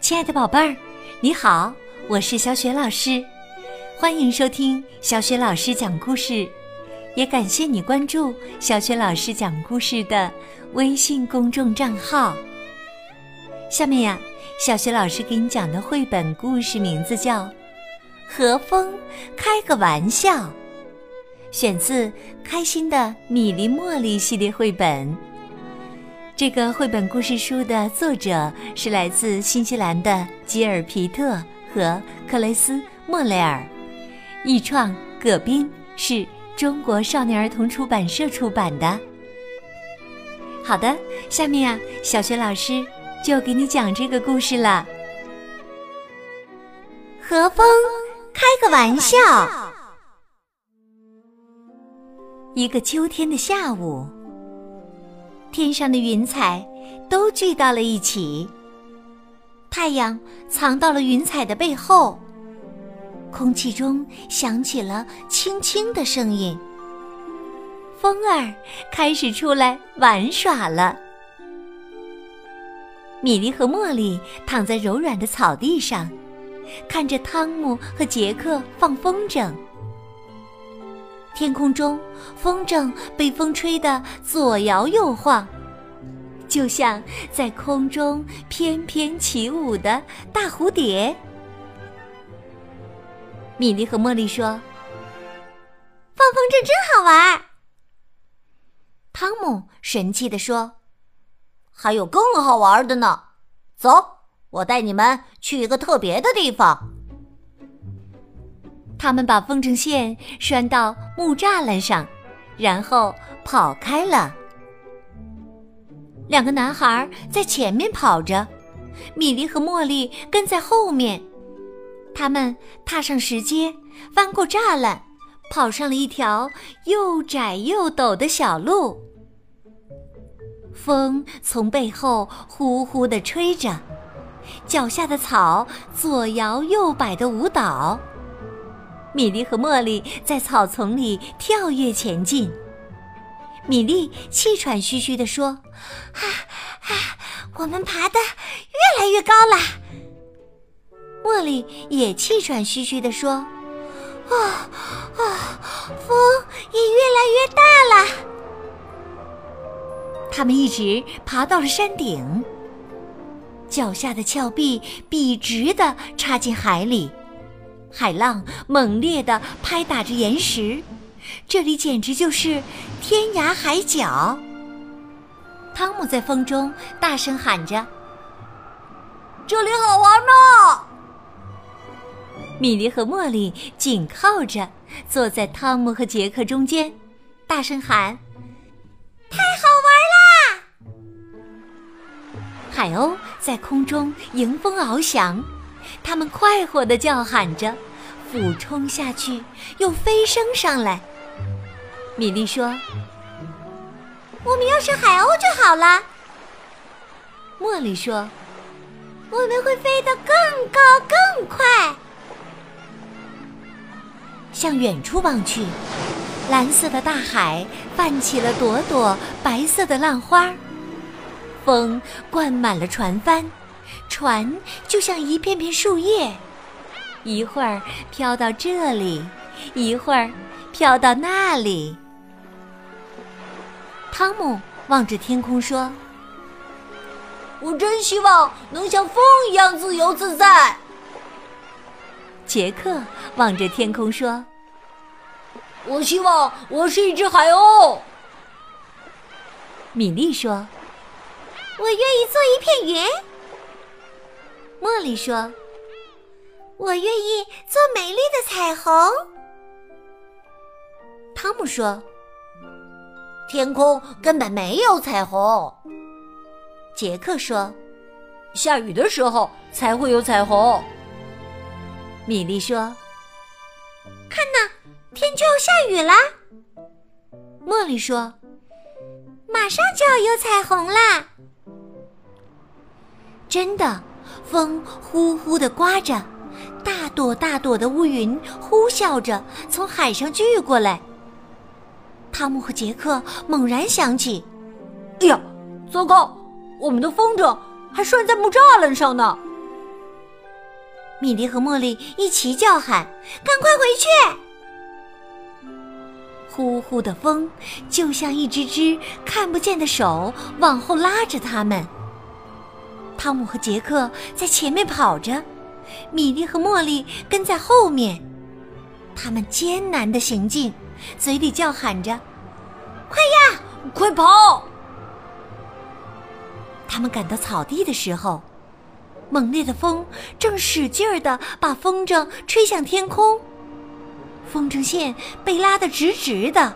亲爱的宝贝儿，你好，我是小雪老师，欢迎收听小雪老师讲故事，也感谢你关注小雪老师讲故事的微信公众账号。下面呀，小雪老师给你讲的绘本故事名字叫《和风开个玩笑》，选自《开心的米粒茉莉》系列绘本。这个绘本故事书的作者是来自新西兰的吉尔皮特和克雷斯莫雷尔，译创葛斌是中国少年儿童出版社出版的。好的，下面啊，小学老师就给你讲这个故事了。和风开个玩笑。一个秋天的下午。天上的云彩都聚到了一起，太阳藏到了云彩的背后，空气中响起了轻轻的声音。风儿开始出来玩耍了。米莉和茉莉躺在柔软的草地上，看着汤姆和杰克放风筝。天空中，风筝被风吹得左摇右晃，就像在空中翩翩起舞的大蝴蝶。米莉和茉莉说：“放风筝真好玩。”汤姆神气地说：“还有更好玩的呢！走，我带你们去一个特别的地方。”他们把风筝线拴到木栅栏上，然后跑开了。两个男孩在前面跑着，米莉和茉莉跟在后面。他们踏上石阶，翻过栅栏，跑上了一条又窄又陡的小路。风从背后呼呼地吹着，脚下的草左摇右摆的舞蹈。米莉和茉莉在草丛里跳跃前进。米莉气喘吁吁地说：“啊啊，我们爬得越来越高了。”茉莉也气喘吁吁地说：“啊啊，风也越来越大了。”他们一直爬到了山顶，脚下的峭壁笔直地插进海里。海浪猛烈地拍打着岩石，这里简直就是天涯海角。汤姆在风中大声喊着：“这里好玩呢！”米莉和茉莉紧靠着坐在汤姆和杰克中间，大声喊：“太好玩啦！”海鸥在空中迎风翱翔。它们快活地叫喊着，俯冲下去，又飞升上来。米莉说：“我们要是海鸥就好了。”茉莉说：“我们会飞得更高更快。”向远处望去，蓝色的大海泛起了朵朵白色的浪花，风灌满了船帆。船就像一片片树叶，一会儿飘到这里，一会儿飘到那里。汤姆望着天空说：“我真希望能像风一样自由自在。”杰克望着天空说：“我希望我是一只海鸥。”米莉说：“我愿意做一片云。”茉莉说：“我愿意做美丽的彩虹。”汤姆说：“天空根本没有彩虹。”杰克说：“下雨的时候才会有彩虹。”米莉说：“看呐，天就要下雨啦。”茉莉说：“马上就要有彩虹啦！”真的。风呼呼的刮着，大朵大朵的乌云呼啸着从海上聚过来。汤姆和杰克猛然想起：“哎呀，糟糕！我们的风筝还拴在木栅栏上呢。”米莉和茉莉一齐叫喊：“赶快回去！”呼呼的风就像一只只看不见的手往后拉着他们。汤姆和杰克在前面跑着，米莉和茉莉跟在后面。他们艰难的行进，嘴里叫喊着：“快呀，快跑！”他们赶到草地的时候，猛烈的风正使劲儿的把风筝吹向天空，风筝线被拉得直直的，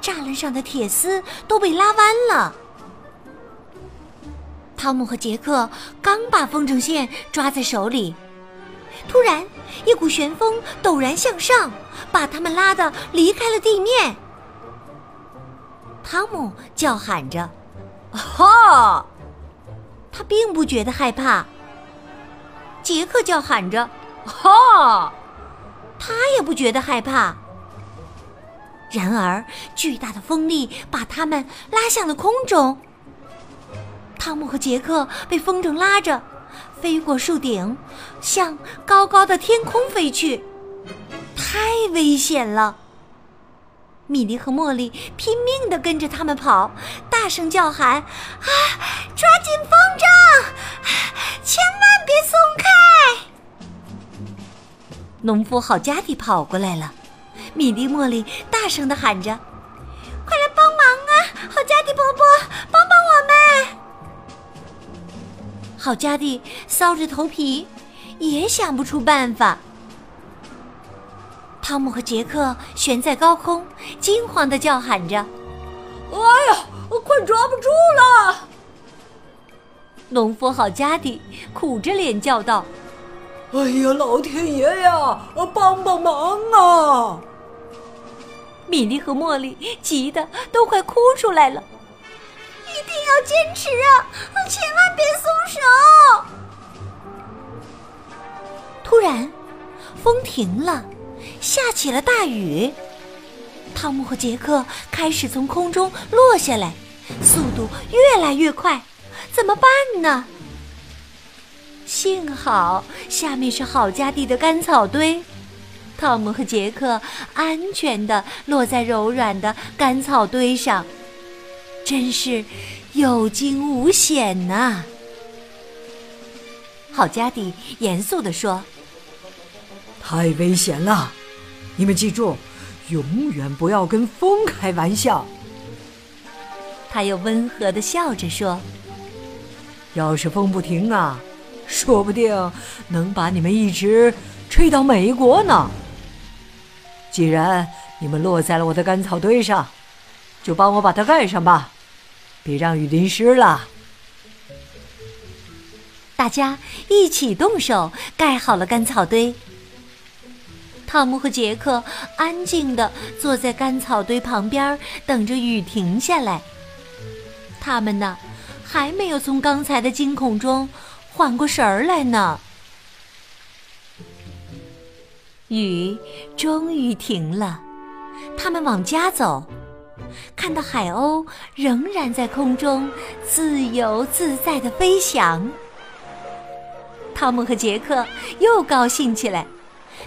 栅栏上的铁丝都被拉弯了。汤姆和杰克刚把风筝线抓在手里，突然一股旋风陡然向上，把他们拉得离开了地面。汤姆叫喊着：“哈！”他并不觉得害怕。杰克叫喊着：“哈！”他也不觉得害怕。然而，巨大的风力把他们拉向了空中。汤姆和杰克被风筝拉着，飞过树顶，向高高的天空飞去。太危险了！米莉和茉莉拼命地跟着他们跑，大声叫喊：“啊，抓紧风筝，千万别松开！”农夫好家蒂跑过来了，米莉、茉莉大声地喊着：“快来帮忙啊！好家蒂伯伯，帮好家蒂搔着头皮，也想不出办法。汤姆和杰克悬在高空，惊慌的叫喊着：“哎呀，我快抓不住了！”农夫好家底苦着脸叫道：“哎呀，老天爷呀，帮帮忙啊！”米莉和茉莉急得都快哭出来了。一定要坚持啊，千万别松手！突然，风停了。下起了大雨，汤姆和杰克开始从空中落下来，速度越来越快，怎么办呢？幸好下面是好家地的干草堆，汤姆和杰克安全的落在柔软的干草堆上，真是有惊无险呐！好家底严肃地说。太危险了！你们记住，永远不要跟风开玩笑。他又温和的笑着说：“要是风不停啊，说不定能把你们一直吹到美国呢。既然你们落在了我的干草堆上，就帮我把它盖上吧，别让雨淋湿了。”大家一起动手盖好了干草堆。汤姆和杰克安静地坐在干草堆旁边，等着雨停下来。他们呢，还没有从刚才的惊恐中缓过神儿来呢。雨终于停了，他们往家走，看到海鸥仍然在空中自由自在地飞翔。汤姆和杰克又高兴起来。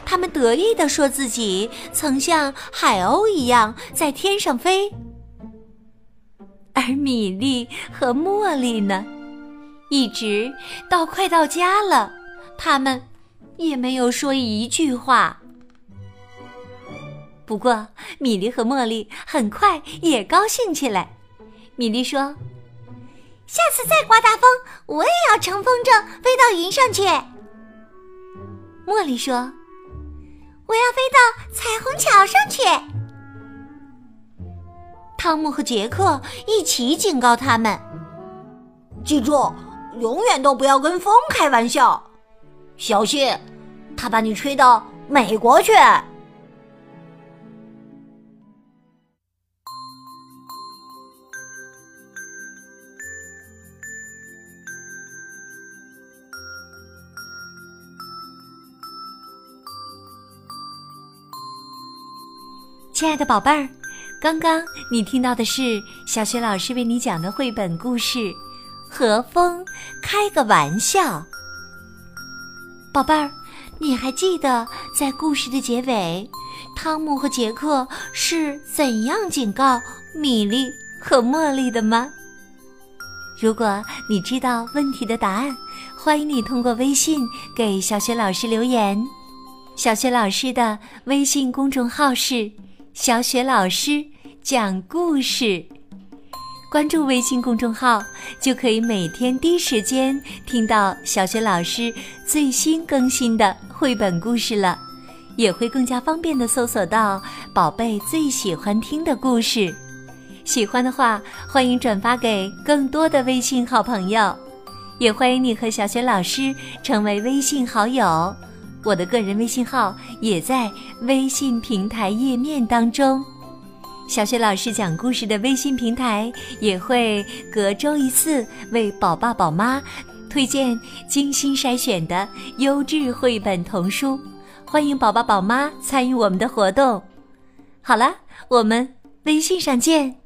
他们得意地说：“自己曾像海鸥一样在天上飞。”而米莉和茉莉呢，一直到快到家了，他们也没有说一句话。不过，米莉和茉莉很快也高兴起来。米莉说：“下次再刮大风，我也要乘风筝飞到云上去。”茉莉说。我要飞到彩虹桥上去。汤姆和杰克一起警告他们：“记住，永远都不要跟风开玩笑，小心，他把你吹到美国去。”亲爱的宝贝儿，刚刚你听到的是小雪老师为你讲的绘本故事《和风开个玩笑》。宝贝儿，你还记得在故事的结尾，汤姆和杰克是怎样警告米莉和茉莉的吗？如果你知道问题的答案，欢迎你通过微信给小雪老师留言。小雪老师的微信公众号是“小雪老师讲故事”，关注微信公众号就可以每天第一时间听到小雪老师最新更新的绘本故事了，也会更加方便的搜索到宝贝最喜欢听的故事。喜欢的话，欢迎转发给更多的微信好朋友，也欢迎你和小雪老师成为微信好友。我的个人微信号也在微信平台页面当中，小雪老师讲故事的微信平台也会隔周一次为宝爸宝妈推荐精心筛选的优质绘本童书，欢迎宝爸宝妈参与我们的活动。好了，我们微信上见。